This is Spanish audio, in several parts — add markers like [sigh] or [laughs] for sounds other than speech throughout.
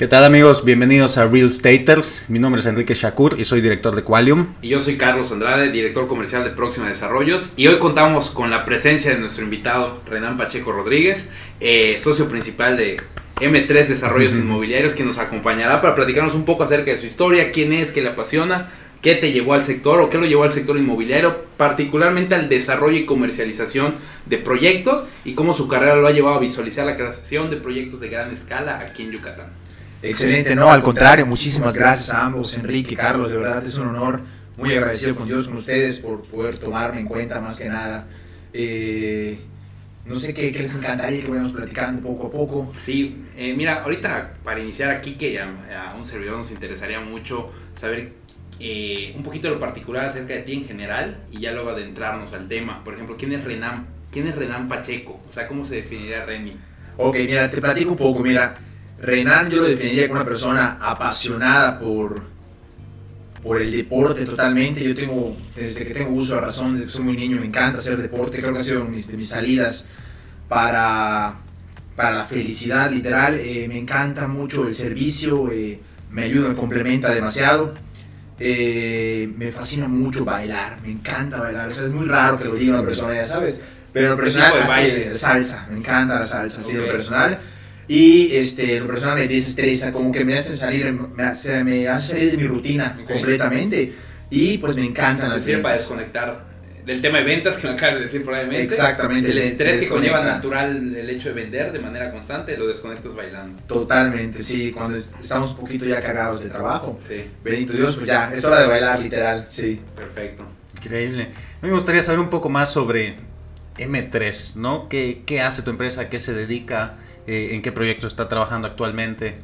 ¿Qué tal amigos? Bienvenidos a Real Staters. Mi nombre es Enrique Shakur y soy director de Qualium. Y yo soy Carlos Andrade, director comercial de Próxima Desarrollos. Y hoy contamos con la presencia de nuestro invitado, Renan Pacheco Rodríguez, eh, socio principal de M3 Desarrollos Inmobiliarios, que nos acompañará para platicarnos un poco acerca de su historia, quién es, qué le apasiona, qué te llevó al sector o qué lo llevó al sector inmobiliario, particularmente al desarrollo y comercialización de proyectos y cómo su carrera lo ha llevado a visualizar la creación de proyectos de gran escala aquí en Yucatán. Excelente, no, al contrario, muchísimas gracias a ambos, Enrique, Carlos, de verdad es un honor, muy agradecido con Dios, con ustedes por poder tomarme en cuenta más que nada. Eh, no sé qué, les encantaría que vayamos platicando poco a poco. Sí, eh, mira, ahorita para iniciar aquí, que a, un servidor nos interesaría mucho saber eh, un poquito de lo particular acerca de ti en general y ya luego adentrarnos al tema. Por ejemplo, ¿quién es Renan, quién es Renan Pacheco? O sea, ¿cómo se definiría Reni? Ok, mira, te platico un poco. Mira, Renan yo lo definiría como una persona apasionada por, por el deporte totalmente. Yo tengo, desde que tengo uso de razón, desde que soy muy niño, me encanta hacer deporte. Creo que ha sido mis, de mis salidas para, para la felicidad, literal. Eh, me encanta mucho el servicio, eh, me ayuda, me complementa demasiado. Eh, me fascina mucho bailar, me encanta bailar. es muy raro que lo diga una persona, ya sabes. Pero personal, baile? salsa, me encanta la salsa, así lo personal. Y este, lo personal me desestresa, como que me hace salir, me hace, me hace salir de mi rutina completamente. Y pues me encantan las ventas. para desconectar del tema de ventas que me acabas de decir probablemente. Exactamente. El estrés que conlleva natural el hecho de vender de manera constante, lo desconectas bailando. Totalmente, sí. Cuando estamos un poquito ya cargados de trabajo. Sí. Bendito Dios, pues ya, es hora de bailar literal, sí. Perfecto. Increíble. A mí me gustaría saber un poco más sobre M3, ¿no? ¿Qué, qué hace tu empresa? ¿A qué se dedica? Eh, en qué proyecto está trabajando actualmente.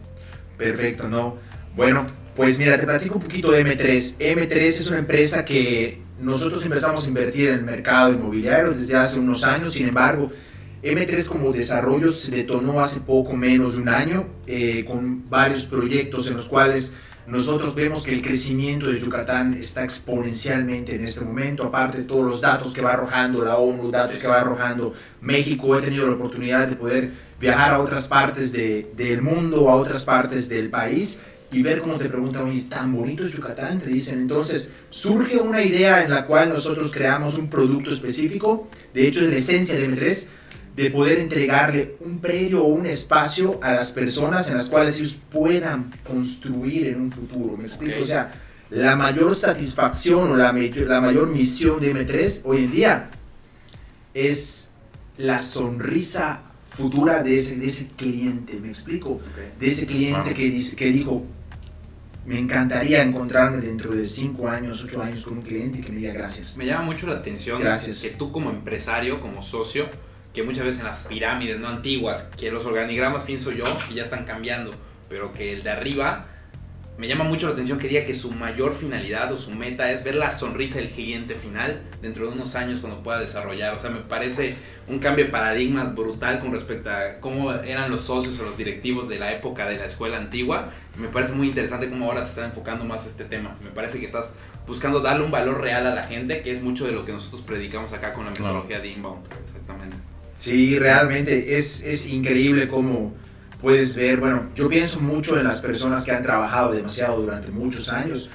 Perfecto, ¿no? Bueno, pues mira, te platico un poquito de M3. M3 es una empresa que nosotros empezamos a invertir en el mercado inmobiliario desde hace unos años, sin embargo, M3 como desarrollo se detonó hace poco menos de un año eh, con varios proyectos en los cuales nosotros vemos que el crecimiento de Yucatán está exponencialmente en este momento, aparte de todos los datos que va arrojando la ONU, datos que va arrojando México, he tenido la oportunidad de poder viajar a otras partes de, del mundo, a otras partes del país y ver cómo te preguntan, oye, tan bonito es Yucatán, te dicen. Entonces, surge una idea en la cual nosotros creamos un producto específico, de hecho es la esencia de M3, de poder entregarle un predio o un espacio a las personas en las cuales ellos puedan construir en un futuro. ¿Me explico? O sea, la mayor satisfacción o la, la mayor misión de M3 hoy en día es la sonrisa futura de ese, de ese cliente, ¿me explico? De ese cliente que, dice, que dijo, me encantaría encontrarme dentro de 5 años, 8 años con un cliente y que me diga gracias. Me llama mucho la atención gracias. que tú como empresario, como socio, que muchas veces en las pirámides no antiguas, que los organigramas pienso yo que ya están cambiando, pero que el de arriba me llama mucho la atención que diga que su mayor finalidad o su meta es ver la sonrisa del cliente final dentro de unos años cuando pueda desarrollar. O sea, me parece un cambio de paradigma brutal con respecto a cómo eran los socios o los directivos de la época de la escuela antigua. Me parece muy interesante cómo ahora se está enfocando más este tema. Me parece que estás buscando darle un valor real a la gente, que es mucho de lo que nosotros predicamos acá con la metodología de Inbound. Exactamente. Sí, realmente es, es increíble cómo puedes ver, bueno, yo pienso mucho en las personas que han trabajado demasiado durante muchos años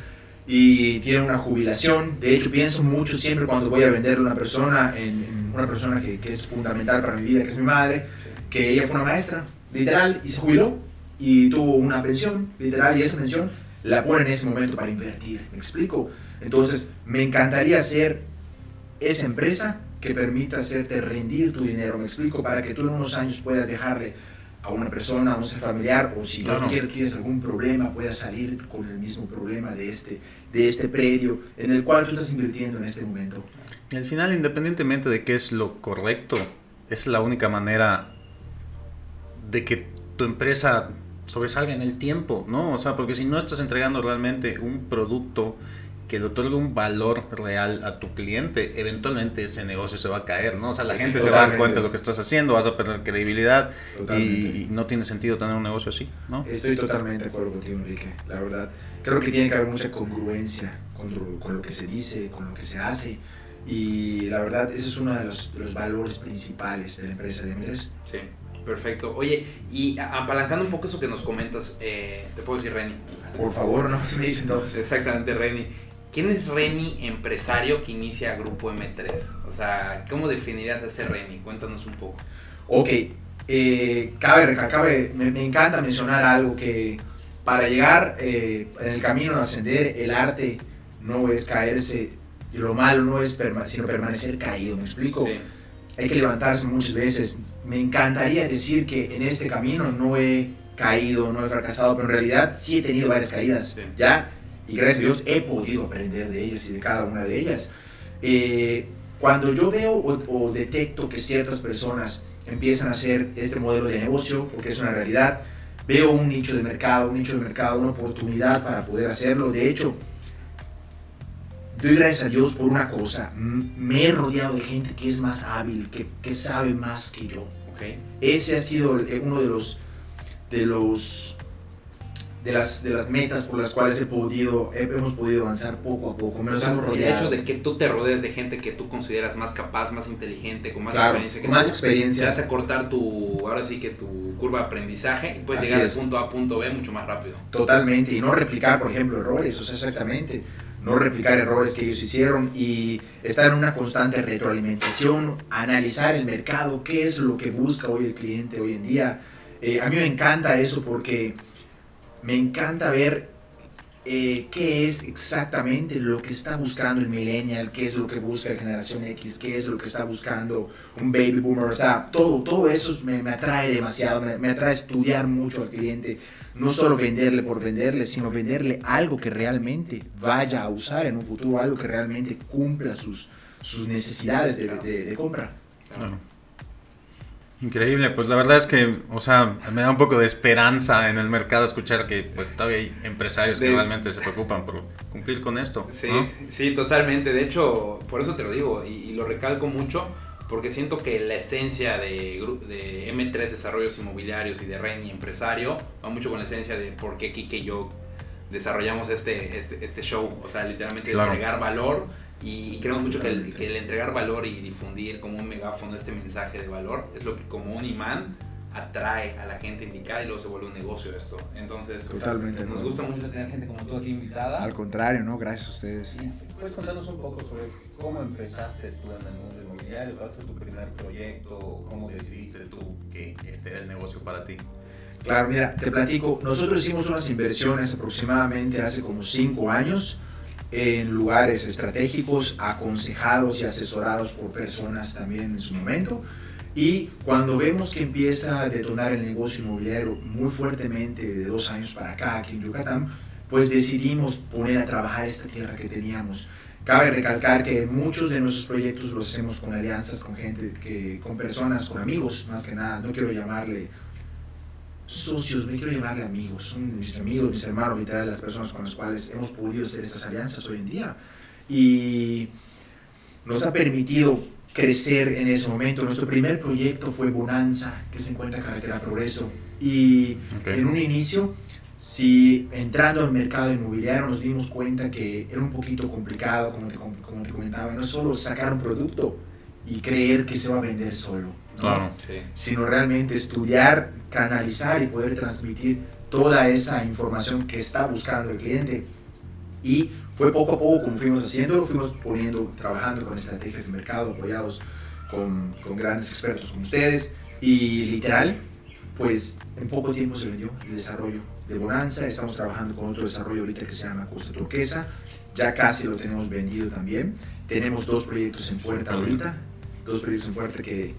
y tienen una jubilación. De hecho, pienso mucho siempre cuando voy a venderle a una persona, en, una persona que, que, es fundamental para mi vida, que es mi madre, que ella fue una maestra, literal, y se jubiló y tuvo una pensión, literal, y esa pensión la pone en ese momento para invertir. ¿Me explico? Entonces, me encantaría ser esa empresa que permita hacerte rendir tu dinero, me explico, para que tú en unos años puedas dejarle a una persona, a un ser familiar, o si no, tienes algún problema, puedas salir con el mismo problema de este, de este predio en el cual tú estás invirtiendo en este momento. Y al final, independientemente de qué es lo correcto, es la única manera de que tu empresa sobresalga en el tiempo, ¿no? O sea, porque si no estás entregando realmente un producto que le otorgue un valor real a tu cliente, eventualmente ese negocio se va a caer, ¿no? O sea, la gente se va a dar cuenta de lo que estás haciendo, vas a perder credibilidad y, no tiene sentido tener un negocio así, ¿no? Estoy totalmente de acuerdo contigo, Enrique, la verdad. Creo que tiene que haber mucha congruencia con lo, con lo que se dice, con lo que se hace. Y la verdad, ese es uno de los, valores principales de la empresa de Emires. Sí. Perfecto. Oye, y apalancando un poco eso que nos comentas, eh, te puedo decir Reni. Por favor, no se me dicen Exactamente, Reni. ¿Quién es Reni empresario que inicia Grupo M3? O sea, ¿cómo definirías a este Reni? Cuéntanos un poco. Ok, eh, cabe, cabe me, me, encanta mencionar algo que para llegar eh, en el camino de ascender, el arte no es caerse, y lo malo no es sino permanecer caído, ¿me explico? Hay que levantarse muchas veces. Me encantaría decir que en este camino no he caído, no he fracasado, pero en realidad sí he tenido varias caídas, ¿ya? Y gracias a Dios he podido aprender de ellas y de cada una de ellas. Eh, cuando yo veo o, detecto que ciertas personas empiezan a hacer este modelo de negocio, porque es una realidad, veo un nicho de mercado, un nicho de mercado, una oportunidad para poder hacerlo. De hecho, doy gracias a Dios por una cosa, me he rodeado de gente que es más hábil, que, que sabe más que yo. Okay. Ese ha sido uno de los, de los de las, de las metas por las cuales he podido, hemos podido avanzar poco a poco. Me el hecho de que tú te rodees de gente que tú consideras más capaz, más inteligente, con más experiencia. Que más experiencia. Te hace cortar tu, ahora sí que tu curva de aprendizaje y puedes llegar de punto A a punto B mucho más rápido. Totalmente. Y no replicar, por ejemplo, errores. O sea, exactamente. No replicar errores que ellos hicieron y estar en una constante retroalimentación, analizar el mercado, qué es lo que busca hoy el cliente hoy en día. Eh, a mí me encanta eso porque me encanta ver eh, qué es exactamente lo que está buscando el millennial, qué es lo que busca la generación X, qué es lo que está buscando un baby boomer, o sea, todo, todo eso me, atrae demasiado, me, atrae estudiar mucho al cliente, no solo venderle por venderle, sino venderle algo que realmente vaya a usar en un futuro, algo que realmente cumpla sus, sus necesidades de, de, compra. Increíble, pues la verdad es que, o sea, me da un poco de esperanza en el mercado escuchar que pues todavía hay empresarios que realmente se preocupan por cumplir con esto. Sí, sí, totalmente. De hecho, por eso te lo digo y, lo recalco mucho porque siento que la esencia de, de M3 Desarrollos Inmobiliarios y de Reni Empresario va mucho con la esencia de por qué Kike y yo desarrollamos este, este, este show. O sea, literalmente entregar valor y creemos mucho que el, que el, entregar valor y difundir como un megáfono este mensaje de valor es lo que como un imán atrae a la gente indicada y luego se vuelve un negocio esto. Entonces, Totalmente, nos gusta mucho tener gente como tú aquí invitada. Al contrario, ¿no? Gracias a ustedes. ¿Puedes contarnos un poco sobre cómo empezaste tú en el mundo inmobiliario? ¿Cuál fue tu primer proyecto? ¿Cómo decidiste tú que este era el negocio para ti? Claro, mira, te platico. Nosotros hicimos unas inversiones aproximadamente hace como cinco años en lugares estratégicos, aconsejados y asesorados por personas también en su momento. Y cuando vemos que empieza a detonar el negocio inmobiliario muy fuertemente de dos años para acá aquí en Yucatán, pues decidimos poner a trabajar esta tierra que teníamos. Cabe recalcar que muchos de nuestros proyectos los hacemos con alianzas, con gente, que, con personas, con amigos, más que nada. No quiero llamarle socios, me quiero llamarle amigos, son mis amigos, mis hermanos, literal, las personas con las cuales hemos podido hacer estas alianzas hoy en día. Y nos ha permitido crecer en ese momento. Nuestro primer proyecto fue Bonanza, que se encuentra en Carretera Progreso. Y en un inicio, si entrando al mercado inmobiliario nos dimos cuenta que era un poquito complicado, como te, como te comentaba, no solo sacar un producto y creer que se va a vender solo sino realmente estudiar, canalizar y poder transmitir toda esa información que está buscando el cliente. Y fue poco a poco como fuimos haciendo, fuimos poniendo, trabajando con estrategias de mercado apoyados con, con grandes expertos como ustedes. Y literal, pues en poco tiempo se vendió el desarrollo de Bonanza. Estamos trabajando con otro desarrollo ahorita que se llama Costa Turquesa. Ya casi lo tenemos vendido también. Tenemos dos proyectos en puerta ahorita. Dos proyectos en puerta que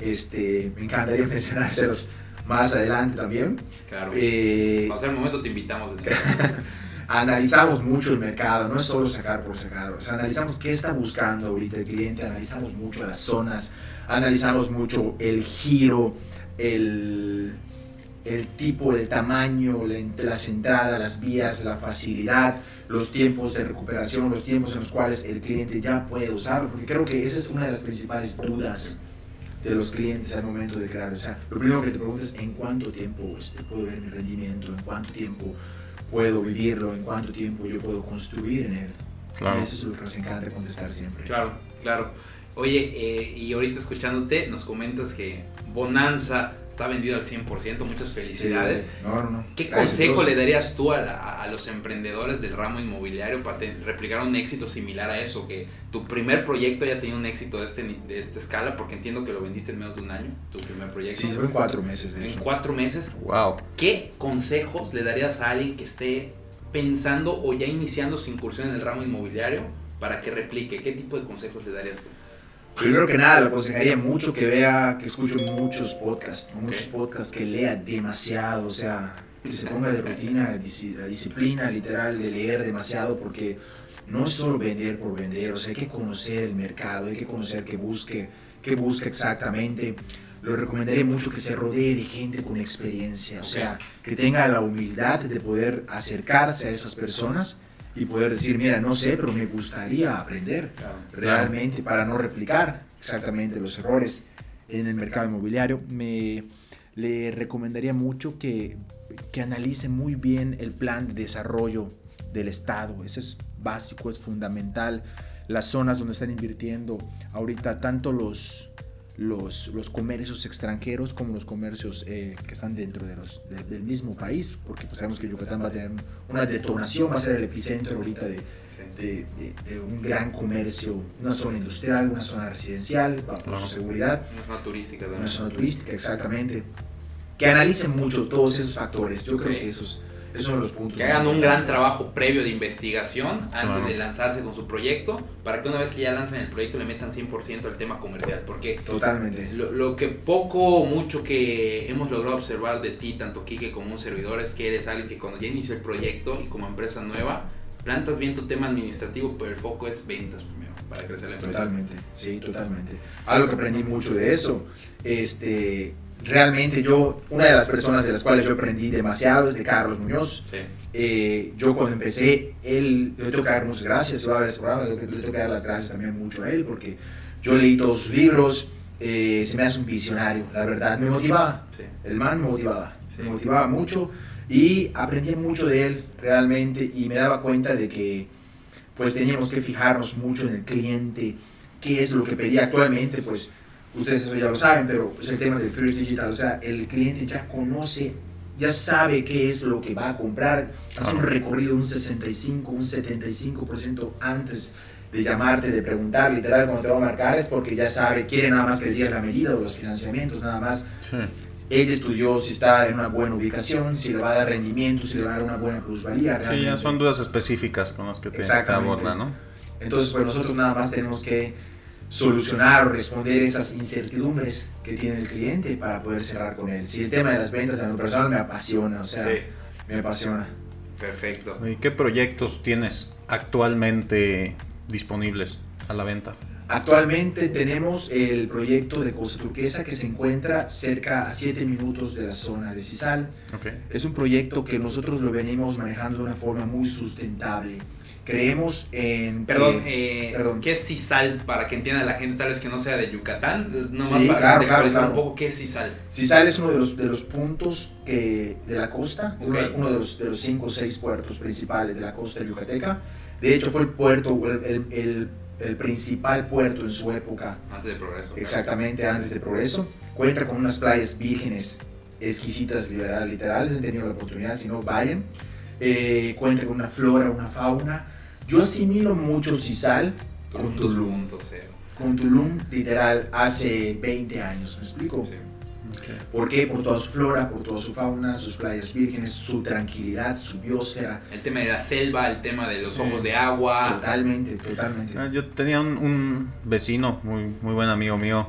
este, me encantaría [laughs] mencionárselos más adelante también. Claro. Eh, el momento te invitamos. [laughs] analizamos mucho el mercado, no es solo sacar por sacar, o sea, analizamos qué está buscando ahorita el cliente, analizamos mucho las zonas, analizamos mucho el giro, el, el tipo, el tamaño, las entradas, las vías, la facilidad, los tiempos de recuperación, los tiempos en los cuales el cliente ya puede usarlo, porque creo que esa es una de las principales dudas de los clientes al momento de crear. O sea, lo primero que te preguntas es en cuánto tiempo este, puedo ver mi rendimiento, en cuánto tiempo puedo vivirlo, en cuánto tiempo yo puedo construir en él. Claro. eso es lo que nos encanta contestar siempre. Claro, claro. Oye, eh, y ahorita escuchándote, nos comentas que Bonanza está vendido al 100%, muchas felicidades. no, no, no. ¿Qué consejo le darías tú a, los emprendedores del ramo inmobiliario para replicar un éxito similar a eso? Que tu primer proyecto haya tenido un éxito de, este, de esta escala, porque entiendo que lo vendiste en menos de un año, tu primer proyecto. Sí, en cuatro meses. en cuatro meses. Wow. ¿Qué consejos le darías a alguien que esté pensando o ya iniciando su incursión en el ramo inmobiliario para que replique? ¿Qué tipo de consejos le darías tú? Primero que nada, le aconsejaría mucho que vea, que escuche muchos podcasts, muchos podcasts, que lea demasiado, o sea, que se ponga de rutina, la disciplina literal de leer demasiado, porque no es solo vender por vender, o sea, hay que conocer el mercado, hay que conocer qué busque, qué busca exactamente. Lo recomendaría mucho que se rodee de gente con experiencia, o sea, que tenga la humildad de poder acercarse a esas personas y poder decir, mira, no sé, pero me gustaría aprender realmente para no replicar exactamente los errores en el mercado inmobiliario. Me le recomendaría mucho que, que analice muy bien el plan de desarrollo del Estado. Eso es básico, es fundamental. Las zonas donde están invirtiendo ahorita tanto los los, los comercios extranjeros como los comercios eh, que están dentro de los, del mismo país, porque pues sabemos que Yucatán va a tener una detonación, va a ser el epicentro ahorita de, de, de, un gran comercio, una zona industrial, una zona residencial, por su seguridad. Una zona turística. Una zona turística, exactamente. Que analicen mucho todos esos factores. Yo creo que esos los puntos. Que hagan un gran trabajo previo de investigación antes de lanzarse con su proyecto, para que una vez que ya lancen el proyecto le metan 100% al tema comercial. Porque Totalmente. Lo, que poco o mucho que hemos logrado observar de ti, tanto Kike como un servidor, es que eres alguien que cuando ya inició el proyecto y como empresa nueva, plantas bien tu tema administrativo, pero el foco es ventas primero, para crecer la empresa. Totalmente, sí, totalmente. Algo que aprendí mucho de eso, este realmente yo, una de las personas de las cuales yo aprendí demasiado es de Carlos Muñoz. Eh, yo cuando empecé, él, le tengo que dar muchas gracias, se va a ver ese programa, le tengo que dar las gracias también mucho a él, porque yo leí todos sus libros, eh, se me hace un visionario, la verdad, me motivaba, el man me motivaba, me motivaba mucho y aprendí mucho de él realmente y me daba cuenta de que pues teníamos que fijarnos mucho en el cliente, qué es lo que pedía actualmente, pues ustedes eso ya lo saben, pero es el tema del First Digital, o sea, el cliente ya conoce, ya sabe qué es lo que va a comprar, hace un recorrido un 65, un 75% antes de llamarte, de preguntar, literal, cuando te va a marcar es porque ya sabe, quiere nada más que diga la medida o los financiamientos, nada más. Sí. Él estudió si está en una buena ubicación, si le va a dar rendimiento, si le va a dar una buena plusvalía. Sí, ya son dudas específicas con las que te, te abordan, ¿no? Entonces, pues nosotros nada más tenemos que solucionar o responder esas incertidumbres que tiene el cliente para poder cerrar con él. Si el tema de las ventas a lo personal me apasiona, o sea, me apasiona. Perfecto. ¿Y qué proyectos tienes actualmente disponibles a la venta? Actualmente tenemos el proyecto de Costa Turquesa que se encuentra cerca a 7 minutos de la zona de Cisal. Es un proyecto que nosotros lo venimos manejando de una forma muy sustentable creemos en... Perdón, eh, perdón. ¿qué es CISAL? Para que entienda la gente tal vez que no sea de Yucatán, no sí, para claro, un poco qué es CISAL. CISAL es uno de los, de los puntos que, de la costa, uno, de, los, de los cinco o seis puertos principales de la costa yucateca. De hecho fue el puerto, el, el, el principal puerto en su época. Antes de Progreso. Exactamente, antes de Progreso. Cuenta con unas playas vírgenes exquisitas, literal, literal, han tenido la oportunidad, si no, vayan. Eh, cuenta con una flora, una fauna yo asimilo mucho Cisal con Tulum. Con Tulum, literal, hace 20 años, ¿me explico? Sí. ¿Por qué? Por toda su flora, por toda su fauna, sus playas vírgenes, su tranquilidad, su biosfera. El tema de la selva, el tema de los ojos de agua. Totalmente, totalmente. Ah, yo tenía un, un, vecino, muy, muy buen amigo mío,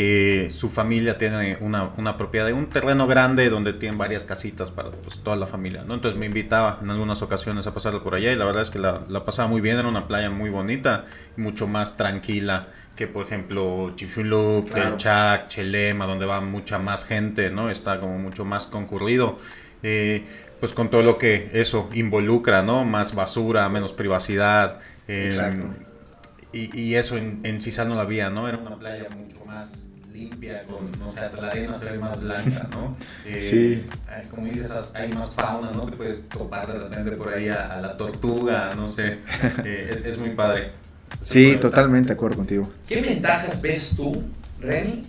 que su familia tiene una, una, propiedad, un terreno grande donde tienen varias casitas para pues, toda la familia, ¿no? Entonces me invitaba en algunas ocasiones a pasarlo por allá y la verdad es que la, la pasaba muy bien, era una playa muy bonita, mucho más tranquila que por ejemplo Chifulup, El Chac, Chelema, donde va mucha más gente, ¿no? Está como mucho más concurrido. Eh, pues con todo lo que eso involucra, ¿no? Más basura, menos privacidad. Eh, y, eso en, en Cisal no la había, ¿no? Era una playa mucho más limpia, con, o sea, la arena se ve más blanca, ¿no? [laughs] Eh, sí. Como dices, hay más fauna, ¿no? Te puedes topar de repente por ahí a, la tortuga, no sé. [laughs] Eh, es, muy padre. sí, totalmente de acuerdo contigo. ¿Qué ventajas ves tú, Reni,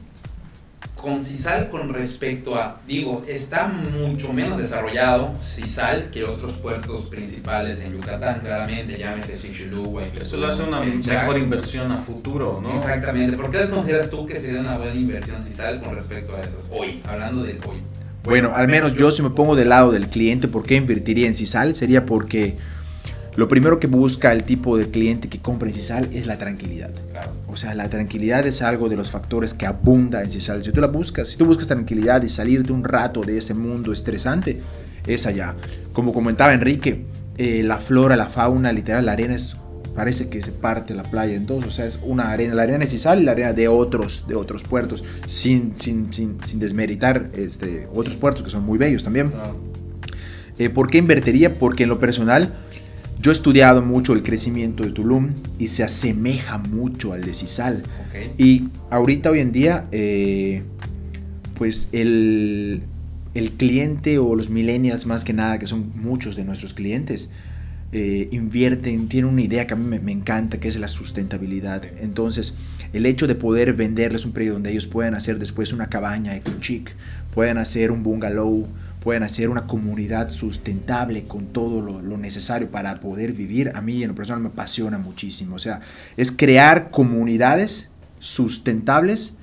con CISAL con respecto a, digo, está mucho menos desarrollado CISAL que otros puertos principales en Yucatán, claramente, llámese Chicxulub. Eso lo hace una mejor inversión a futuro, ¿no? Exactamente. ¿Por qué consideras tú que sería una buena inversión CISAL con respecto a esas? Hoy, hablando del hoy. Bueno, al menos yo si me pongo del lado del cliente, ¿por qué invertiría en CISAL? Sería porque lo primero que busca el tipo de cliente que compra en CISAL es la tranquilidad. O sea, la tranquilidad es algo de los factores que abunda en CISAL. Si tú la buscas, si tú buscas tranquilidad y salirte un rato de ese mundo estresante, es allá. Como comentaba Enrique, eh, la flora, la fauna, literal, la arena es parece que se parte la playa en dos, o sea, es una arena, la arena de Cisal y la arena de otros, de otros puertos, sin, sin, sin, sin desmeritar este, otros puertos que son muy bellos también. Eh, ¿Por qué invertiría? Porque en lo personal yo he estudiado mucho el crecimiento de Tulum y se asemeja mucho al de Cisal. Y ahorita, hoy en día, eh, pues el, cliente o los millennials más que nada, que son muchos de nuestros clientes, eh, invierten, tienen una idea que a mí me, me, encanta, que es la sustentabilidad. Entonces, el hecho de poder venderles un periodo donde ellos puedan hacer después una cabaña eco chic, puedan hacer un bungalow, pueden hacer una comunidad sustentable con todo lo, necesario para poder vivir, a mí en lo personal me apasiona muchísimo. O sea, es crear comunidades sustentables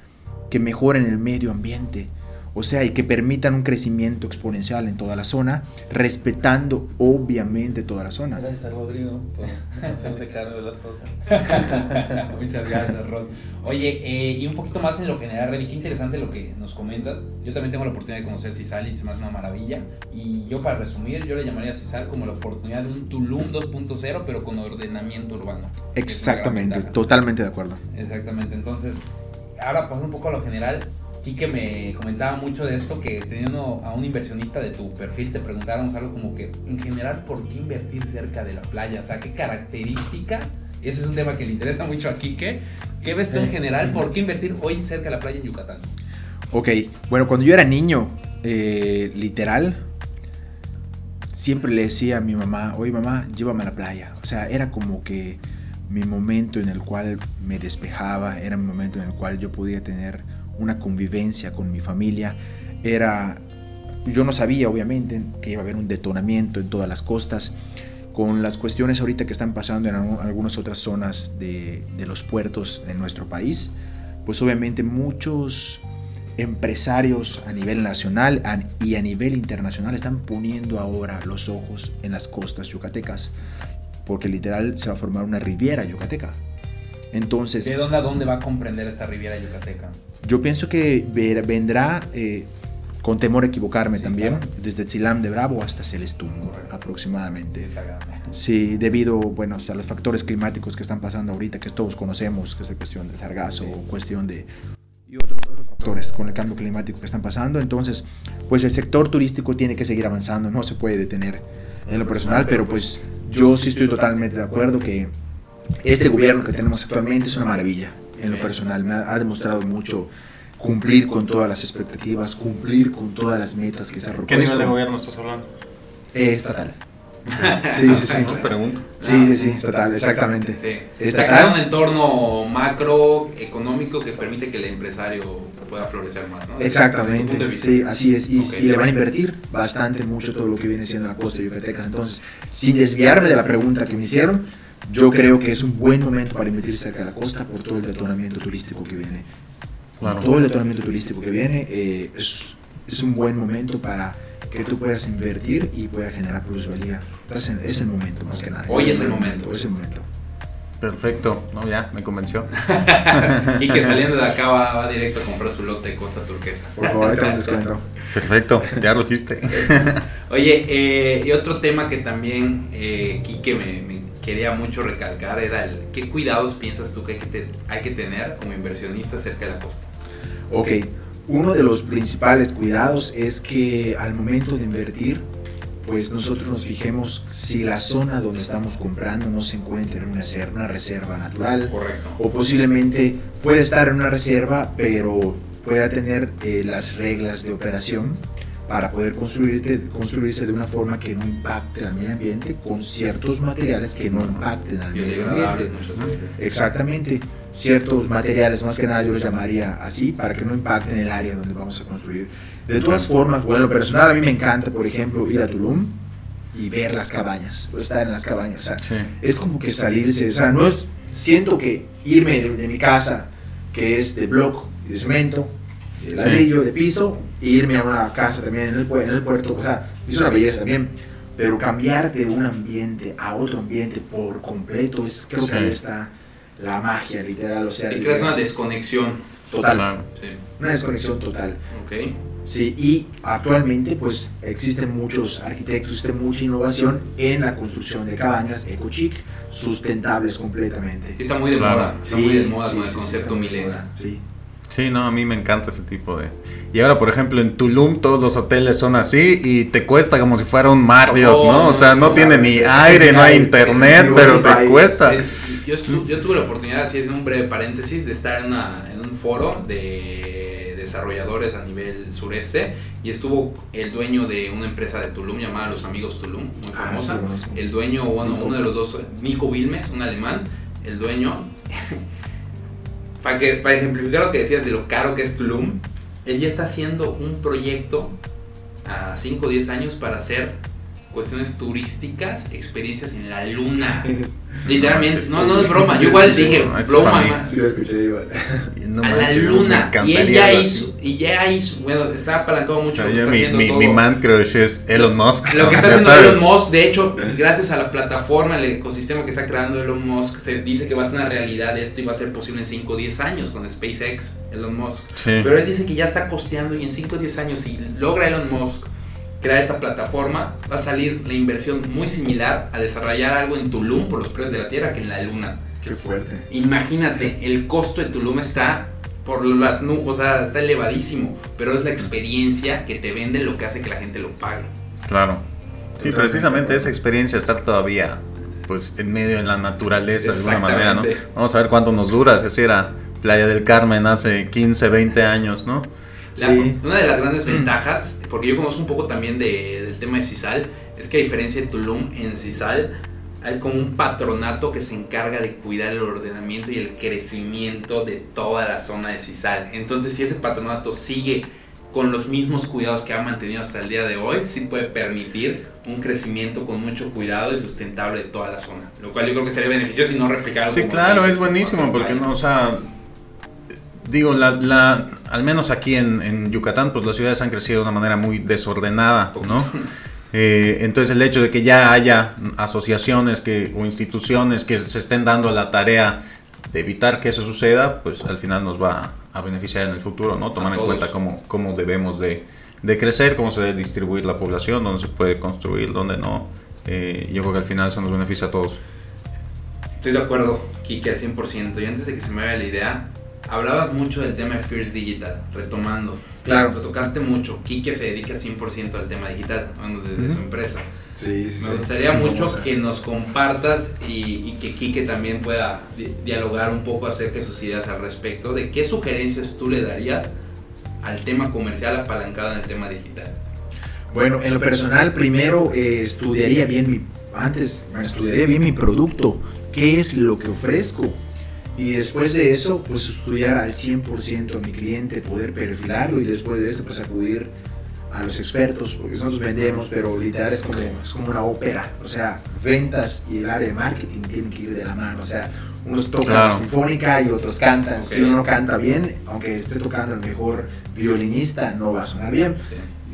que mejoren el medio ambiente, o sea, y que permitan un crecimiento exponencial en toda la zona, respetando obviamente toda la zona. Gracias a Rodrigo por [laughs] hacerse cargo de las cosas. [laughs] Muchas gracias, Rod. Oye, eh, y un poquito más en lo general, Reni, qué interesante lo que nos comentas. Yo también tengo la oportunidad de conocer Cisal y se me hace una maravilla. Y yo, para resumir, yo le llamaría a Cisal como la oportunidad de un Tulum 2.0, pero con ordenamiento urbano. Exactamente, totalmente de acuerdo. Exactamente, entonces, ahora pasando un poco a lo general que me comentaba mucho de esto, que teniendo a un inversionista de tu perfil te preguntábamos algo como que, en general, ¿por qué invertir cerca de la playa? O sea, ¿qué característica? Ese es un tema que le interesa mucho a Quique. ¿Qué ves tú en general? ¿Por qué invertir hoy cerca de la playa en Yucatán? Ok, bueno, cuando yo era niño, eh, literal, siempre le decía a mi mamá, oye mamá, llévame a la playa. O sea, era como que mi momento en el cual me despejaba, era mi momento en el cual yo podía tener una convivencia con mi familia. Era, yo no sabía obviamente que iba a haber un detonamiento en todas las costas. Con las cuestiones ahorita que están pasando en algunas otras zonas de, de los puertos en nuestro país, pues obviamente muchos empresarios a nivel nacional y a nivel internacional están poniendo ahora los ojos en las costas yucatecas, porque literal se va a formar una riviera yucateca. Entonces, ¿de dónde a dónde va a comprender esta riviera yucateca? Yo pienso que vendrá, eh, con temor a equivocarme también, desde Tzilam de Bravo hasta Celestún, aproximadamente. Sí, debido bueno, a los factores climáticos que están pasando ahorita, que todos conocemos, que es la cuestión del sargazo, cuestión de... Y otros, otros factores con el cambio climático que están pasando. Entonces, pues el sector turístico tiene que seguir avanzando, no se puede detener en lo personal, pero pues yo sí estoy totalmente de acuerdo que este gobierno que tenemos actualmente es una maravilla en lo personal. Me ha, demostrado mucho cumplir con todas las expectativas, cumplir con todas las metas que se ha propuesto. ¿Qué nivel de gobierno estás hablando? Eh, estatal. [laughs] Sí, sí, sí. pregunto. Sí, sí, sí, estatal, exactamente. Sí. Está un entorno macroeconómico que permite que el empresario pueda florecer más, ¿no? Exactamente, sí, así es. Y, y, le van a invertir bastante mucho todo lo que viene siendo la costa de Yucatecas. Entonces, sin desviarme de la pregunta que me hicieron, yo creo que es un buen momento para invertir cerca de la costa por todo el detonamiento turístico que viene. Todo el detonamiento turístico que viene eh, es, es, un buen momento para que tú puedas invertir y puedas generar plusvalía. Es, es el momento más que nada. Hoy es el momento. Es el momento. Perfecto, no, ya me convenció. [laughs] y que saliendo de acá va, directo a comprar su lote de Costa Turquesa. Por favor, ahorita descuento. Perfecto, ya lo dijiste. [laughs] Oye, eh, y otro tema que también, eh, Quique, me, me quería mucho recalcar era el qué cuidados piensas tú que hay que, hay que tener como inversionista acerca de la costa. Ok, uno de los principales cuidados es que al momento de invertir, pues nosotros nos fijemos si la zona donde estamos comprando no se encuentra en una reserva, una reserva natural. Correcto. O posiblemente puede estar en una reserva, pero pueda tener eh, las reglas de operación para poder construirse de una forma que no impacte al medio ambiente con ciertos materiales que no impacten al medio ambiente. Exactamente, ciertos materiales, más que nada yo los llamaría así, para que no impacten el área donde vamos a construir. De todas formas, bueno, lo personal a mí me encanta, por ejemplo, ir a Tulum y ver las cabañas, o estar en las cabañas. Es como que salirse, o sea, no es, siento que irme de, mi casa, que es de bloco de cemento, de ladrillo, de piso, e irme a una casa también en el, en el puerto, o sea, es una belleza también. Pero cambiar de un ambiente a otro ambiente por completo, es, creo que ahí está la magia, literal. O sea, y creas una desconexión. Total. Una desconexión total. Okay. Sí, y actualmente pues existen muchos arquitectos, existe mucha innovación en la construcción de cabañas eco-chic, sustentables completamente. Está muy de moda, está muy de moda con el concepto milenio. Sí. Sí, no, a mí me encanta ese tipo de... Y ahora, por ejemplo, en Tulum todos los hoteles son así y te cuesta como si fuera un Marriott, ¿no? O sea, no, tiene ni aire, no hay internet, pero te cuesta. Yo, yo, tuve la oportunidad, así es un breve paréntesis, de estar en, una, en un foro de desarrolladores a nivel sureste y estuvo el dueño de una empresa de Tulum llamada Los Amigos Tulum, muy ah, famosa. el dueño, bueno, uno de los dos, Nico Wilmes, un alemán, el dueño para, que, para ejemplificar lo que decías de lo caro que es Tulum, él ya está haciendo un proyecto a 5 o 10 años para hacer cuestiones turísticas, experiencias en la luna. [laughs] Literalmente, no, no es broma. Yo igual dije, broma. Sí, lo escuché igual. [laughs] a la luna. Y él ya hizo, y ya hizo, bueno, está apalancado mucho. O mi, mi, mi, man crush es Elon Musk. Lo que [laughs] está haciendo Elon Musk, de hecho, gracias a la plataforma, el ecosistema que está creando Elon Musk, se dice que va a ser una realidad esto y va a ser posible en 5 o 10 años con SpaceX, Elon Musk. Pero él dice que ya está costeando y en 5 o 10 años, si logra Elon Musk crear esta plataforma, va a salir la inversión muy similar a desarrollar algo en Tulum por los precios de la Tierra que en la Luna. Qué fuerte. Imagínate, el costo de Tulum está por las nubes, o sea, está elevadísimo, pero es la experiencia que te vende lo que hace que la gente lo pague. Claro. Sí, precisamente esa experiencia estar todavía pues en medio de la naturaleza de alguna manera, ¿no? Vamos a ver cuánto nos dura, si era Playa del Carmen hace 15, 20 años, ¿no? Sí. Una de las grandes ventajas porque yo conozco un poco también del tema de CISAL, es que a diferencia de Tulum, en CISAL hay como un patronato que se encarga de cuidar el ordenamiento y el crecimiento de toda la zona de CISAL. Entonces, si ese patronato sigue con los mismos cuidados que ha mantenido hasta el día de hoy, sí puede permitir un crecimiento con mucho cuidado y sustentable de toda la zona. Lo cual yo creo que sería beneficioso y no replicar. Sí, claro, es buenísimo porque no, o sea, digo, la, al menos aquí en, Yucatán, pues las ciudades han crecido de una manera muy desordenada, ¿no? Eh, entonces el hecho de que ya haya asociaciones que, o instituciones que se estén dando la tarea de evitar que eso suceda, pues al final nos va a beneficiar en el futuro, ¿no? Tomar en cuenta cómo, cómo debemos de, crecer, cómo se debe distribuir la población, dónde se puede construir, dónde no. Eh, yo creo que al final eso nos beneficia a todos. Estoy de acuerdo, Kike, al 100%. Y antes de que se me vaya la idea, Hablabas mucho del tema de First Digital, retomando. Claro. Lo tocaste mucho. Kike se dedica 100% al tema digital, bueno, desde su empresa. Sí, Me gustaría mucho que nos compartas y, que Kike también pueda dialogar un poco acerca de sus ideas al respecto, de qué sugerencias tú le darías al tema comercial apalancado en el tema digital. Bueno, en lo personal, primero eh, estudiaría bien mi, antes estudiaría bien mi producto, qué es lo que ofrezco, y después de eso, pues estudiar al 100% a mi cliente, poder perfilarlo y después de eso, pues acudir a los expertos, porque nosotros vendemos, pero literal es como, es como una ópera. O sea, ventas y el área de marketing tienen que ir de la mano. O sea, unos tocan la sinfónica y otros cantan. Si uno no canta bien, aunque esté tocando el mejor violinista, no va a sonar bien.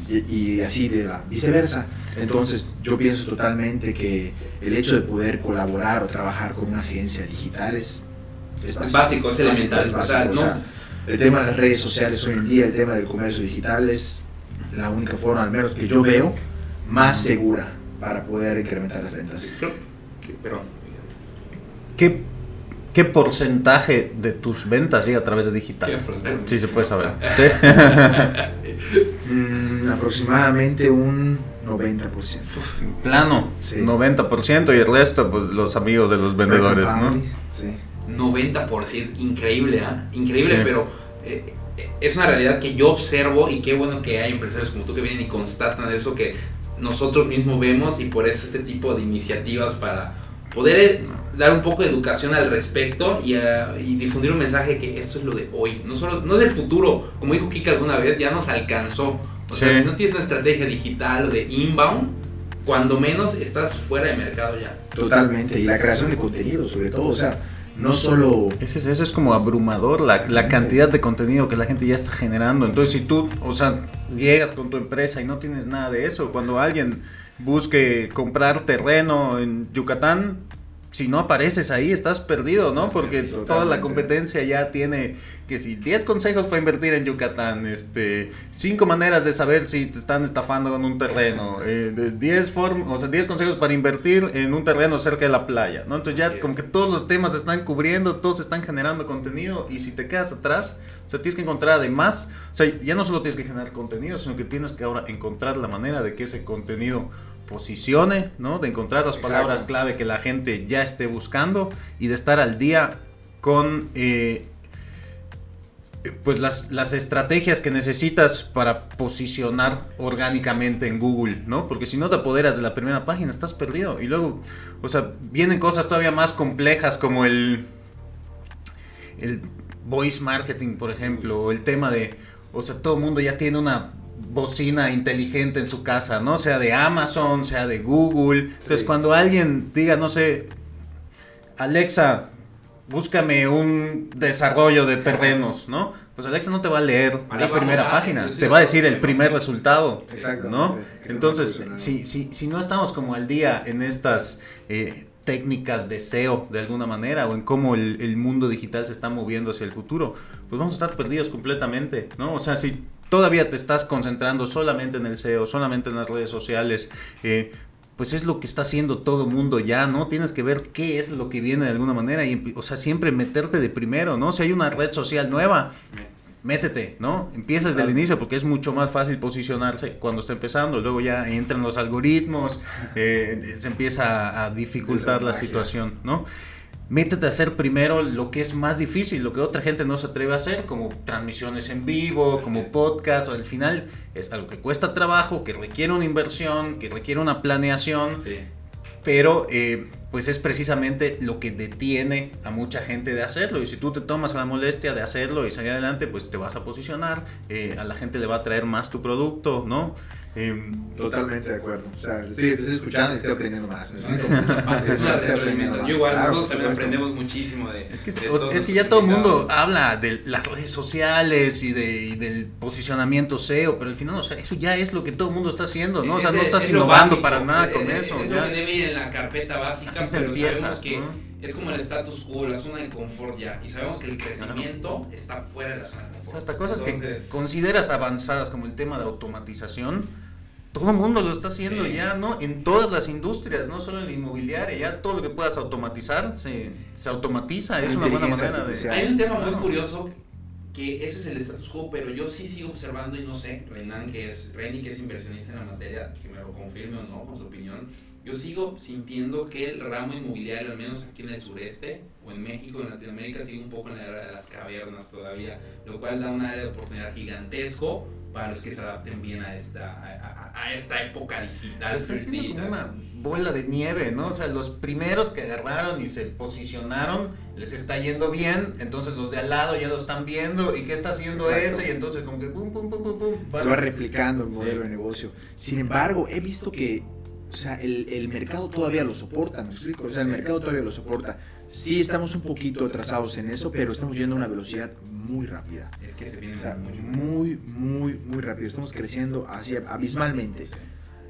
Y, así de la viceversa. Entonces yo pienso totalmente que el hecho de poder colaborar o trabajar con una agencia digital es es básico, es, elemental. o sea, el tema de las redes sociales hoy en día, el tema del comercio digital es la única forma, al menos que yo veo, más segura para poder incrementar las ventas. pero ¿qué, ¿qué porcentaje de tus ventas llega a través de digital? Sí, se puede saber. [laughs] Mm, aproximadamente un 90%. Plano, 90% y el resto, pues los amigos de los vendedores, ¿no? Sí. 90%, increíble, ¿ah? Increíble, pero eh, es una realidad que yo observo y qué bueno que hay empresarios como tú que vienen y constatan eso que nosotros mismos vemos y por eso este tipo de iniciativas para poder eh, dar un poco de educación al respecto y, uh, y, difundir un mensaje que esto es lo de hoy, no, solo, no es el futuro, como dijo Kika alguna vez, ya nos alcanzó. O sea, si no tienes una estrategia digital o de inbound, cuando menos estás fuera de mercado ya. Totalmente, y la creación de contenido sobre todo, o sea, no solo... Eso es, como abrumador, la, la, cantidad de contenido que la gente ya está generando. Entonces, si tú, o sea, llegas con tu empresa y no tienes nada de eso, cuando alguien busque comprar terreno en Yucatán, si no apareces ahí estás perdido, ¿no? Porque toda la competencia ya tiene que si 10 consejos para invertir en Yucatán, este, 5 maneras de saber si te están estafando con un terreno, eh, 10 o sea, 10 consejos para invertir en un terreno cerca de la playa, ¿no? Entonces ya como que todos los temas se están cubriendo, todos están generando contenido y si te quedas atrás, o sea, tienes que encontrar además, o sea, ya no solo tienes que generar contenido, sino que tienes que ahora encontrar la manera de que ese contenido posicione, ¿no? De encontrar las palabras clave que la gente ya esté buscando y de estar al día con eh, pues las, las, estrategias que necesitas para posicionar orgánicamente en Google, ¿no? Porque si no te apoderas de la primera página, estás perdido. Y luego, o sea, vienen cosas todavía más complejas como el, el voice marketing, por ejemplo, o el tema de, o sea, todo el mundo ya tiene una bocina inteligente en su casa, ¿no? Sea de Amazon, sea de Google. Entonces, cuando alguien diga, no sé, Alexa, búscame un desarrollo de terrenos, ¿no? Pues Alexa no te va a leer la primera página, te va a decir el primer resultado, Exacto, ¿no? Entonces, si, si, si no estamos como al día en estas eh, técnicas de SEO de alguna manera o en cómo el, el, mundo digital se está moviendo hacia el futuro, pues vamos a estar perdidos completamente, ¿no? O sea, si todavía te estás concentrando solamente en el SEO, solamente en las redes sociales, eh, pues es lo que está haciendo todo mundo ya, ¿no? Tienes que ver qué es lo que viene de alguna manera y, o sea, siempre meterte de primero, ¿no? Si hay una red social nueva, métete, ¿no? Empieza desde el inicio porque es mucho más fácil posicionarse cuando está empezando, luego ya entran los algoritmos, [laughs] eh, se empieza a dificultar la situación, ¿no? Métete a hacer primero lo que es más difícil, lo que otra gente no se atreve a hacer, como transmisiones en vivo, como podcast, al final es algo que cuesta trabajo, que requiere una inversión, que requiere una planeación, pero eh, pues es precisamente lo que detiene a mucha gente de hacerlo. Y si tú te tomas la molestia de hacerlo y salir adelante, pues te vas a posicionar, eh, a la gente le va a traer más tu producto, ¿no? Em, Totalmente de acuerdo. O sea, estoy, escuchando y estoy aprendiendo más. Yo igual, nosotros también aprendemos muchísimo de... Es que, ya todo el mundo habla de las redes sociales y, de, del posicionamiento SEO, pero al final, o sea, eso ya es lo que todo el mundo está haciendo, ¿no? O sea, no estás innovando para nada con eso. Es ya. debe ir en la carpeta básica, Así se empieza, que es como el status quo, la zona de confort ya. Y sabemos que el crecimiento está fuera de la zona de confort. O sea, hasta cosas que consideras avanzadas como el tema de automatización todo el mundo lo está haciendo ya, ¿no? En todas las industrias, no solo en la inmobiliaria, ya todo lo que puedas automatizar se, se automatiza, es una buena manera de... Hay un tema muy curioso que ese es el status quo, pero yo sí sigo observando y no sé, Renan, que es, Reni, que es inversionista en la materia, que me lo confirme o no con su opinión, yo sigo sintiendo que el ramo inmobiliario, al menos aquí en el sureste, o en México, en Latinoamérica, sigue un poco en la era de las cavernas todavía, lo cual da una área de oportunidad gigantesco para los que se adapten bien a esta, a, esta época digital. Está como una bola de nieve, ¿no? O sea, los primeros que agarraron y se posicionaron les está yendo bien, entonces los de al lado ya lo están viendo y qué está haciendo ese y entonces como que pum, pum, pum, pum, pum. Se va replicando el modelo de negocio. Sin embargo, he visto que o sea, el, el, mercado todavía lo soporta, ¿me explico? O sea, el mercado todavía lo soporta. Sí estamos un poquito atrasados en eso, pero estamos yendo a una velocidad muy rápida. Es que se viene muy, muy, muy rápido. Estamos creciendo así abismalmente.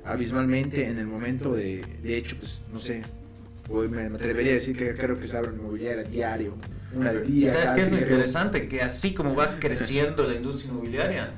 Abismalmente en el momento de, de hecho, pues, no sé, me atrevería a decir que creo que se abre inmobiliaria diario, una día. ¿Sabes qué es lo interesante? Que así como va [laughs] creciendo la industria inmobiliaria,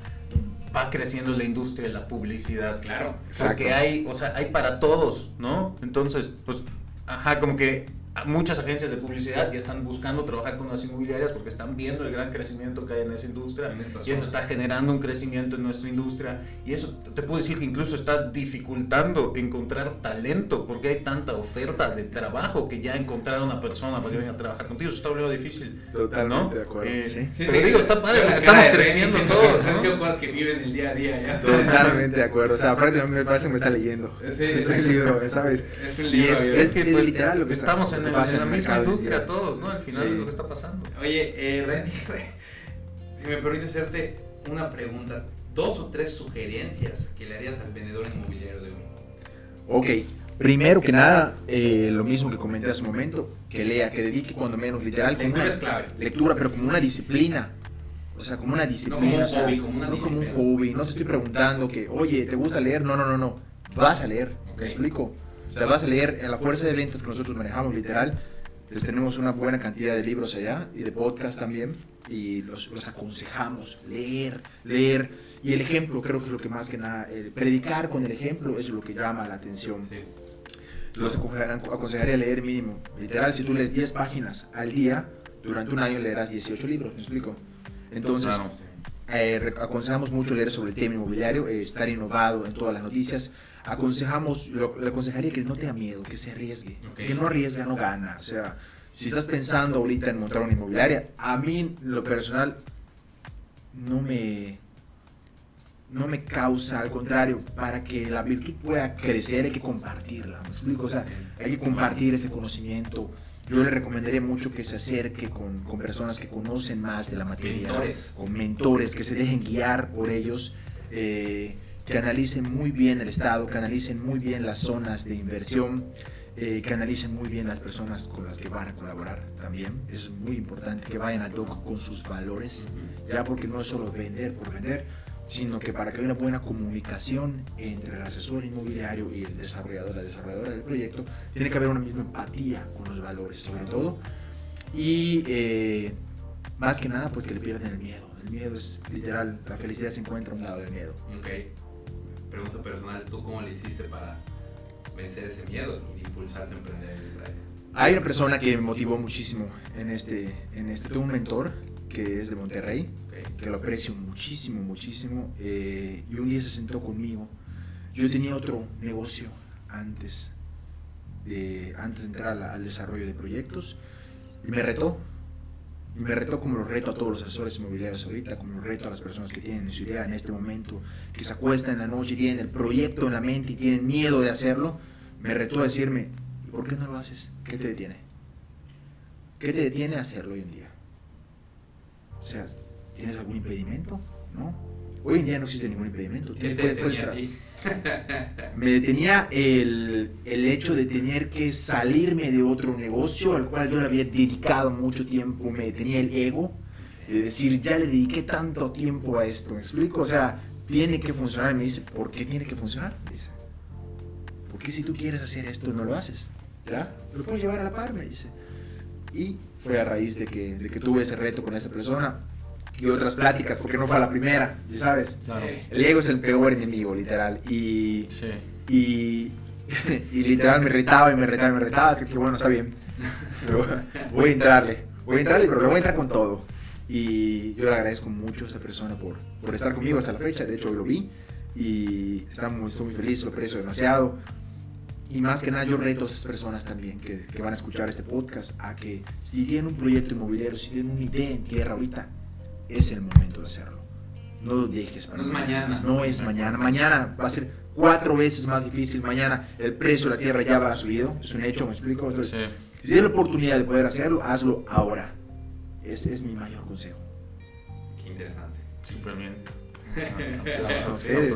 va creciendo la industria de la publicidad. Claro. Porque hay, o sea, hay para todos, ¿no? Entonces, pues, ajá, como que muchas agencias de publicidad ya están buscando trabajar con las inmobiliarias porque están viendo el gran crecimiento que hay en esa industria. Y eso está generando un crecimiento en nuestra industria. Y eso te puedo decir que incluso está dificultando encontrar talento porque hay tanta oferta de trabajo que ya encontrar a una persona para que venga a trabajar contigo. Eso está volviendo difícil totalmente de acuerdo eh, pero digo está padre porque estamos creciendo todos ¿no? son cosas que viven el día a día ya. Totalmente de acuerdo. O sea prácticamente me parece que me está leyendo. Es un libro sabes es un libro y es, que es, pues, literal lo que estamos en, en, en la misma industria todos, ¿no? Al final es lo que está pasando. Oye, eh, Randy, [laughs] si me permite hacerte una pregunta, dos o tres sugerencias que le harías al vendedor inmobiliario de hoy. Ok, primero que nada, eh, lo mismo que comenté hace un momento, que lea, que dedique cuando menos, literal, como lectura, una, lectura, pero como una disciplina. O sea, como una disciplina. No como un o sea, hobby, como una no como un hobby. No te estoy preguntando que, oye, ¿te gusta leer? No, no, no, no. Vas a leer. ¿Me explico? Sea, vas a leer en la fuerza de ventas que nosotros manejamos, literal. Les tenemos una buena cantidad de libros allá y de podcast también. Y los, los aconsejamos leer, leer. Y el ejemplo, creo que es lo que más que nada, eh, predicar con el ejemplo es lo que llama la atención. Sí. Los aconse- aconsejaría leer mínimo. Literal, si tú lees 10 páginas al día, durante un año leerás 18 libros, ¿me explico? Entonces, eh, aconsejamos mucho leer sobre el tema inmobiliario, eh, estar innovado en todas las noticias. Aconsejamos, lo- le aconsejaría que no tenga miedo, que se arriesgue. Ok. Que no arriesga, no gana. O sea, si estás pensando ahorita en montar una inmobiliaria, a mí, lo personal, no me, no me causa, al contrario, para que la virtud pueda crecer hay que compartirla. ¿Me explico? O sea, hay que compartir ese conocimiento. Yo le recomendaría mucho que se acerque con, con personas que conocen más de la materia, Mentores. con mentores, que se dejen guiar por ellos, eh, que analicen muy bien el estado, que analicen muy bien las zonas de inversión, eh, que analicen muy bien las personas con las que van a colaborar también. Es muy importante que vayan ad hoc con sus valores, ya porque no es solo vender por vender, sino que para que haya una buena comunicación entre el asesor inmobiliario y el desarrollador, la desarrolladora del proyecto, tiene que haber una misma empatía con los valores, sobre todo. Y eh, más que nada, pues que le pierden el miedo. El miedo es literal, la felicidad se encuentra a un lado del miedo. Ok. Pregunta personal, ¿tú cómo le hiciste para vencer ese miedo y impulsarte a emprender en área? Hay una persona que me motivó muchísimo en este, en este, tengo un mentor que es de Monterrey, que lo aprecio muchísimo, muchísimo, eh, y un día se sentó conmigo. Yo tenía otro negocio antes de, antes de entrar a la- al desarrollo de proyectos, y me retó. Me retó como lo reto a todos los asesores inmobiliarios ahorita, como lo reto a las personas que tienen su idea en este momento, que se acuestan en la noche y tienen el proyecto en la mente y tienen miedo de hacerlo. Me retó a decirme, ¿y por qué no lo haces? ¿Qué te detiene? ¿Qué te detiene a hacerlo hoy en día? O sea, ¿tienes algún impedimento? ¿No? Hoy en día no existe ningún impedimento. ¿Qué Puedes- puedes me detenía el, el hecho de tener que salirme de otro negocio al cual yo le había dedicado mucho tiempo, me detenía el ego, de decir, ya le dediqué tanto tiempo a esto, ¿me explico? O sea, tiene que funcionar, y me dice, ¿por qué tiene que funcionar? Dice, ¿por qué si tú quieres hacer esto no lo haces? ¿Ya? Lo puedes llevar a la par, me dice. Y fue a raíz de que, de que tuve ese reto con esta persona y otras pláticas, porque no fue la primera, ya sabes. Claro. El ego es el peor enemigo, literal. Y, Sí. y, [laughs] y literal me retaba y me retaba y me retaba, así que bueno, está bien. Pero voy a entrarle, voy a entrarle, pero le voy a entrar con todo. Y yo le agradezco mucho a esa persona por, por estar conmigo hasta la fecha, de hecho lo vi y estamos, estoy muy feliz, lo aprecio demasiado. Y más que nada yo reto a esas personas también que, que van a escuchar este podcast a que si tienen un proyecto inmobiliario, si tienen una idea en tierra ahorita, es el momento de hacerlo. No lo dejes para No es mañana. No es mañana. Mañana va a ser cuatro veces más difícil. Mañana el precio de la tierra ya va a subido. Es un hecho, ¿me explico? Entonces, Sí. si tienes la oportunidad de poder hacerlo, hazlo ahora. Ese es mi mayor consejo. Qué interesante. Súper bien. A [laughs] ustedes.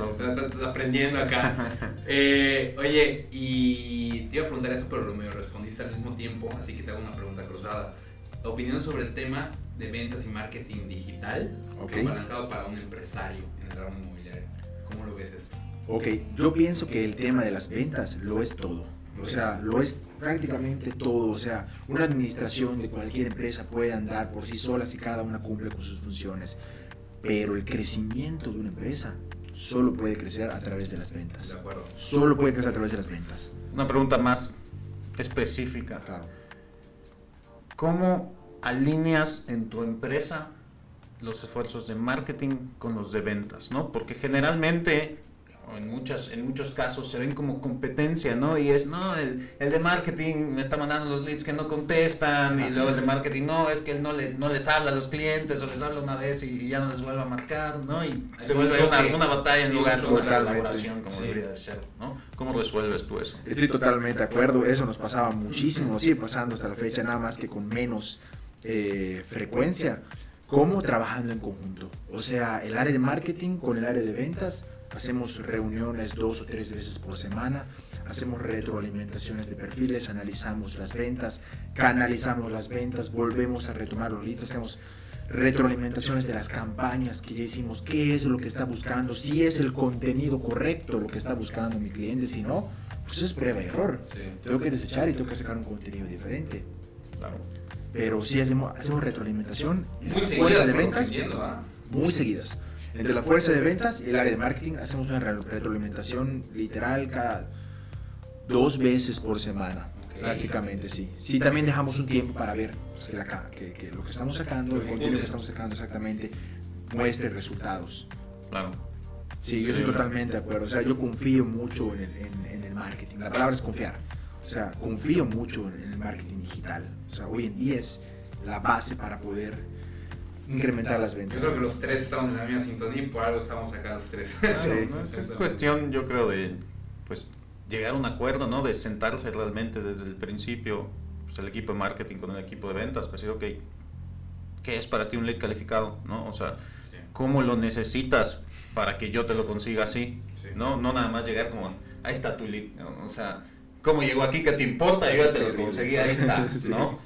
Aprendiendo acá. [laughs] Eh, oye, y te iba a preguntar esto, pero me respondiste al mismo tiempo, así que te hago una pregunta cruzada. Opinión sobre el tema de ventas y marketing digital Ok. apalancado para un empresario en el ramo inmobiliario. ¿Cómo lo ves esto? Ok, yo pienso que el tema de las ventas lo es todo. O sea, lo es prácticamente todo. O sea, una administración de cualquier empresa puede andar por sí sola si cada una cumple con sus funciones. Pero el crecimiento de una empresa solo puede crecer a través de las De ventas. acuerdo. Solo puede crecer a través de las ventas. Una pregunta más específica. Claro. ¿cómo alineas en tu empresa los esfuerzos de marketing con los de ventas, ¿no? Porque generalmente en, muchas, en muchos casos se ven como competencia, ¿no? Y es, no, el, el, de marketing me está mandando los leads que no contestan, y luego el de marketing, no, es que él no, le, no les habla a los clientes, o les habla una vez y, ya no les vuelve a marcar, ¿no? Y se vuelve una, una, batalla en lugar de una colaboración, como debería de ser, ¿no? ¿Cómo resuelves tú eso? Estoy totalmente de acuerdo, eso nos pasaba muchísimo, sigue pasando hasta la fecha, nada más que con menos eh, frecuencia. ¿Cómo? Trabajando en conjunto. O sea, el área de marketing con el área de ventas hacemos reuniones dos o tres veces por semana, hacemos retroalimentaciones de perfiles, analizamos las ventas, canalizamos las ventas, volvemos a retomar los leads, hacemos retroalimentaciones de las campañas que ya hicimos, qué es lo que está buscando, si es el contenido correcto lo que está buscando mi cliente, si no, pues es prueba y error. Tengo que desechar y tengo que sacar un contenido diferente. Pero sí hacemos, hacemos retroalimentación, muy fuerza de ventas, ¿ah? muy seguidas. Entre la fuerza de ventas y el área de marketing hacemos una retroalimentación literal cada dos veces por semana. Prácticamente, sí. Sí, también dejamos un tiempo para ver que, que, lo que estamos sacando, el contenido que estamos sacando exactamente, muestre resultados. Claro. Sí, yo estoy totalmente de acuerdo. O sea, yo confío mucho en el, en, el marketing. La palabra es confiar. O sea, confío mucho en el marketing digital. O sea, hoy en día es la base para poder incrementar las ventas. Yo creo que los tres estamos en la misma sintonía y por algo estamos acá los tres. es, cuestión, yo creo, de pues llegar a un acuerdo, ¿no? De sentarse realmente desde el principio, pues, el equipo de marketing con el equipo de ventas, pues decir, ok, ¿qué es para ti un lead calificado? ¿No? O sea, ¿cómo lo necesitas para que yo te lo consiga así? ¿No? No nada más llegar como, ahí está tu lead, O sea, ¿cómo llegó aquí? ¿Qué te importa? Yo ya te lo conseguí, ahí está, [laughs] ¿no?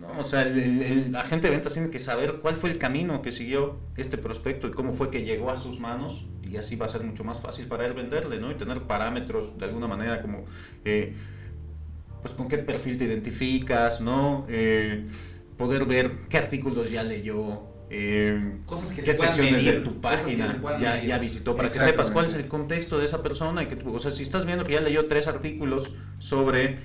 ¿no? O sea, el, agente de ventas tiene que saber cuál fue el camino que siguió este prospecto y cómo fue que llegó a sus manos y así va a ser mucho más fácil para él venderle, ¿no? Y tener parámetros de alguna manera como, eh, pues con qué perfil te identificas, ¿no? Eh, poder ver qué artículos ya leyó, eh, qué secciones de tu página ya, ya, visitó para que sepas cuál es el contexto de esa persona y que tú, o sea, si estás viendo que ya leyó tres artículos sobre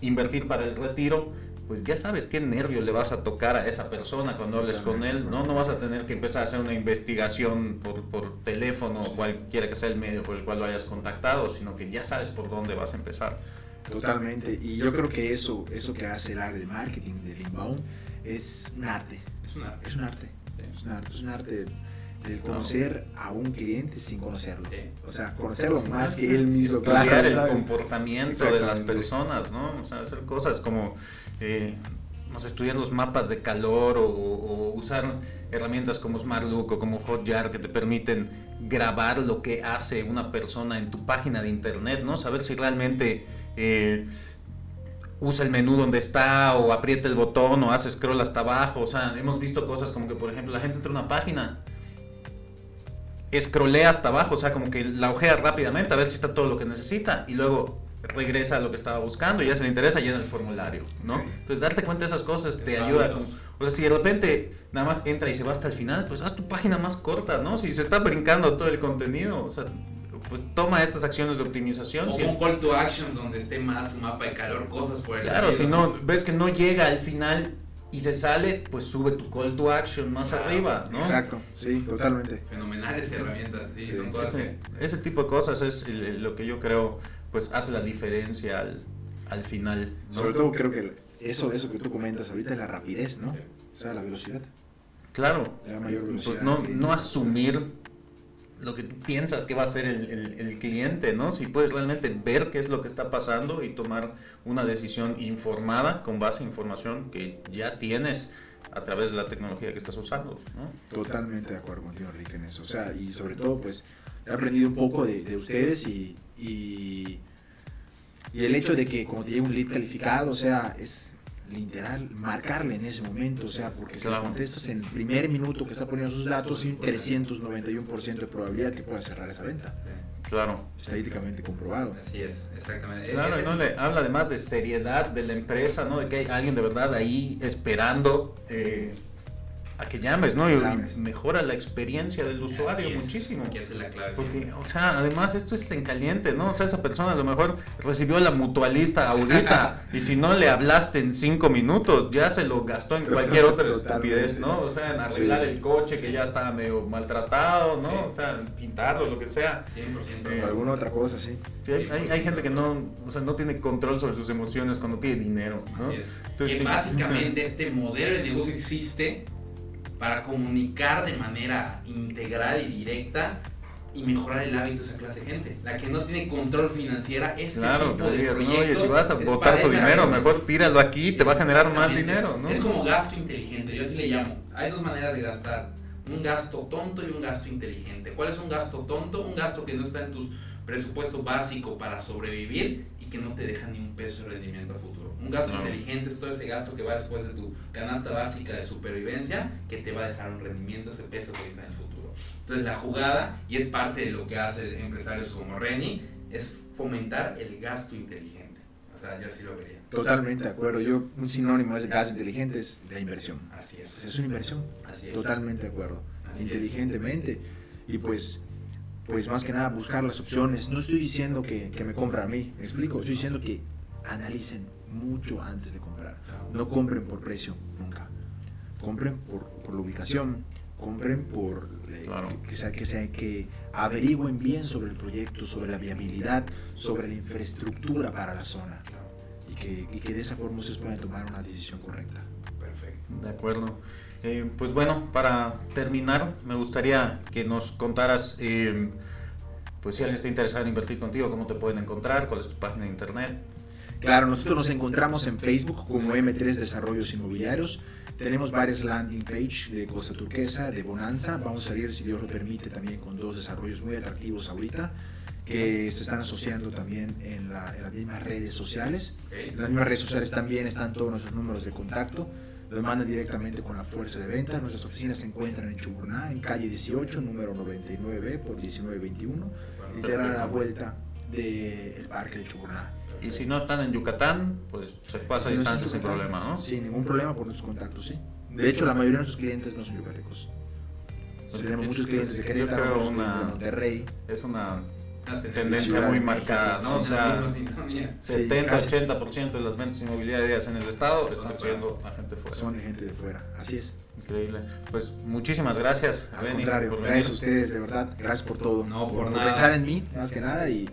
invertir para el retiro, pues ya sabes qué nervio le vas a tocar a esa persona cuando hables con él, ¿no? No vas a tener que empezar a hacer una investigación por, por teléfono o cualquiera que sea el medio por el cual lo hayas contactado, sino que ya sabes por dónde vas a empezar. Totalmente, y yo creo que eso, eso que hace el área de marketing del inbound es un arte. Es un arte. Es un arte. Es un arte, es un arte de conocer a un cliente sin conocerlo. O sea, conocerlo más que él mismo. Claro, el comportamiento de las personas, ¿no? O sea, hacer cosas como eh, estudiar los mapas de calor o, usar herramientas como SmartLook o como Hotjar que te permiten grabar lo que hace una persona en tu página de internet, ¿no? Saber si realmente eh, usa el menú donde está o aprieta el botón o hace scroll hasta abajo. O sea, hemos visto cosas como que, por ejemplo, la gente entra a una página, scrollea hasta abajo, o sea, como que la ojea rápidamente a ver si está todo lo que necesita y luego regresa a lo que estaba buscando y ya se le interesa llena el formulario, ¿no? Entonces darte cuenta de esas cosas te ayuda. o sea, si de repente nada más entra y se va hasta el final, pues haz tu página más corta, ¿no? Si se está brincando todo el contenido, o sea, pues toma estas acciones de optimización. O un call to action donde esté más mapa de calor, cosas por el Claro, si no, ves que no llega al final y se sale, pues sube tu call to action más arriba, ¿no? Exacto, sí, totalmente. Fenomenales herramientas, sí, ese, tipo de cosas es lo que yo creo pues hace la diferencia al, final. Sobre todo creo que eso, eso que tú comentas ahorita es la rapidez, ¿no? O sea, la velocidad. Claro. La mayor pues, velocidad. no, no asumir lo que tú piensas que va a ser el, el, cliente, ¿no? Si puedes realmente ver qué es lo que está pasando y tomar una decisión informada con base a información que ya tienes a través de la tecnología que estás usando, ¿no? Totalmente de acuerdo contigo, Enrique, en eso. O sea, y sobre todo, pues, he aprendido un poco de, de ustedes y, y, el hecho de que como te un lead calificado, o sea, es literal marcarle en ese momento, o sea, porque si la contestas en el primer minuto que está poniendo sus datos, hay un 391% de probabilidad que pueda cerrar esa venta. Claro. Estadísticamente comprobado. Así es, exactamente. Claro, y no le habla además de seriedad de la empresa, ¿no? De que hay alguien de verdad ahí esperando. Eh, a que llames, ¿no? Y mejora la experiencia del usuario muchísimo. Que es la clave. Porque, o sea, además esto es en caliente, ¿no? O sea, esa persona a lo mejor recibió la mutualista ahorita [laughs] y si no le hablaste en cinco minutos, ya se lo gastó en cualquier otra estupidez, ¿no? O sea, en arreglar el coche que ya está medio maltratado, ¿no? O sea, pintarlo, lo que sea. 100%. Eh, alguna otra cosa, sí. hay, hay, gente que no, o sea, no tiene control sobre sus emociones cuando tiene dinero, ¿no? que básicamente [laughs] este modelo de negocio existe para comunicar de manera integral y directa y mejorar el hábito de esa clase de gente. La que no tiene control financiera, es claro, tipo de oye, si vas a botar tu dinero, mejor tíralo aquí, te va a generar más dinero, ¿no? Es como gasto inteligente, yo así le llamo. Hay dos maneras de gastar, un gasto tonto y un gasto inteligente. ¿Cuál es un gasto tonto? Un gasto que no está en tu presupuesto básico para sobrevivir y que no te deja ni un peso de rendimiento a futuro. Un gasto inteligente es todo ese gasto que va después de tu canasta básica de supervivencia que te va a dejar un rendimiento, ese peso que está en el futuro. Entonces la jugada, y es parte de lo que hace empresarios como Reni, es fomentar el gasto inteligente. O sea, yo así lo vería. Totalmente de acuerdo. Yo, un sinónimo de gasto inteligente es la inversión. Así es. es una inversión. Así es. Totalmente de acuerdo. Inteligentemente. Y pues pues más que nada buscar las opciones. No estoy diciendo que, que me compra a mí, me explico. Estoy diciendo que analicen mucho antes de comprar. No compren por precio, nunca. Compren por, por la ubicación, compren por eh, que, sea, que, sea, que averigüen bien sobre el proyecto, sobre la viabilidad, sobre la infraestructura para la zona. Y que, y que de esa forma ustedes puedan tomar una decisión correcta. Perfecto. De acuerdo. Eh, pues bueno, para terminar, me gustaría que nos contaras, eh, pues si alguien está interesado en invertir contigo, cómo te pueden encontrar, cuál es tu página de internet. Claro, nosotros nos encontramos en Facebook como M3 Desarrollos Inmobiliarios. Tenemos varias landing page de Costa Turquesa, de Bonanza. Vamos a salir, si Dios lo permite, también con dos desarrollos muy atractivos ahorita que se están asociando también en, las mismas redes sociales. En las mismas redes sociales también están todos nuestros números de contacto. Lo mandan directamente con la fuerza de venta. Nuestras oficinas se encuentran en Chuburná, en calle 18, número 99 por 1921, literal a la vuelta del parque de Chuburná. Y si no están en Yucatán, pues se pasa a distancia sin problema, ¿no? Sin ningún problema por nuestros contactos, sí. De hecho, la mayoría de nuestros clientes no son yucatecos. tenemos muchos clientes de Querétaro, de Monterrey. Es una tendencia muy marcada, ¿no? o sea, 70-80% de las ventas inmobiliarias en el estado están siendo a gente fuera. Son de gente de fuera, así es. Increíble. Pues muchísimas gracias, Al contrario, gracias a ustedes, de verdad. Gracias por todo. No, por, por pensar en mí, más que nada, y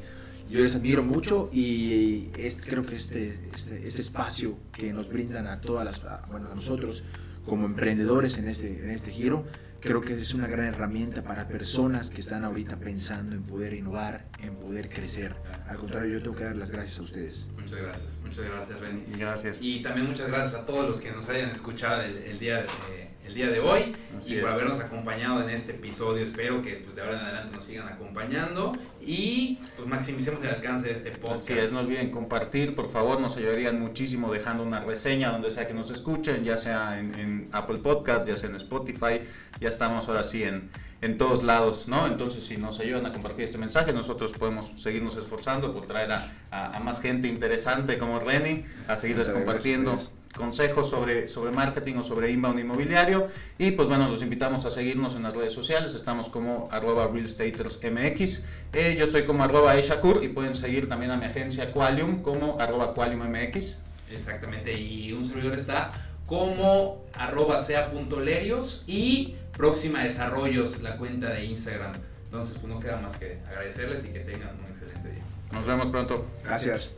yo les admiro mucho y este, creo que este, este, este, espacio que nos brindan a todas las, bueno, a nosotros como emprendedores en este, en este giro, creo que es una gran herramienta para personas que están ahorita pensando en poder innovar, en poder crecer. Al contrario, yo tengo que dar las gracias a ustedes. Muchas gracias, muchas gracias, Benny. Gracias. Y también muchas gracias a todos los que nos hayan escuchado el, día de el día de hoy y por habernos acompañado en este episodio. Espero que pues, de ahora en adelante nos sigan acompañando y pues maximicemos el alcance de este podcast. no olviden compartir, por favor, nos ayudarían muchísimo dejando una reseña donde sea que nos escuchen, ya sea en, Apple Podcast, ya sea en Spotify, ya estamos ahora sí en, en todos lados, ¿no? Entonces, si nos ayudan a compartir este mensaje, nosotros podemos seguirnos esforzando por traer a, a, más gente interesante como Reni, a seguirles compartiendo consejos sobre, sobre marketing o sobre inbound inmobiliario. Y pues bueno, los invitamos a seguirnos en las redes sociales. Estamos como arroba realstatersmx. Eh, yo estoy como arroba eshakur y pueden seguir también a mi agencia Qualium como arroba qualiummx. Exactamente, y un servidor está como arroba sea.lerios y próxima desarrollos la cuenta de Instagram. Entonces pues no queda más que agradecerles y que tengan un excelente día. Nos vemos pronto. Gracias.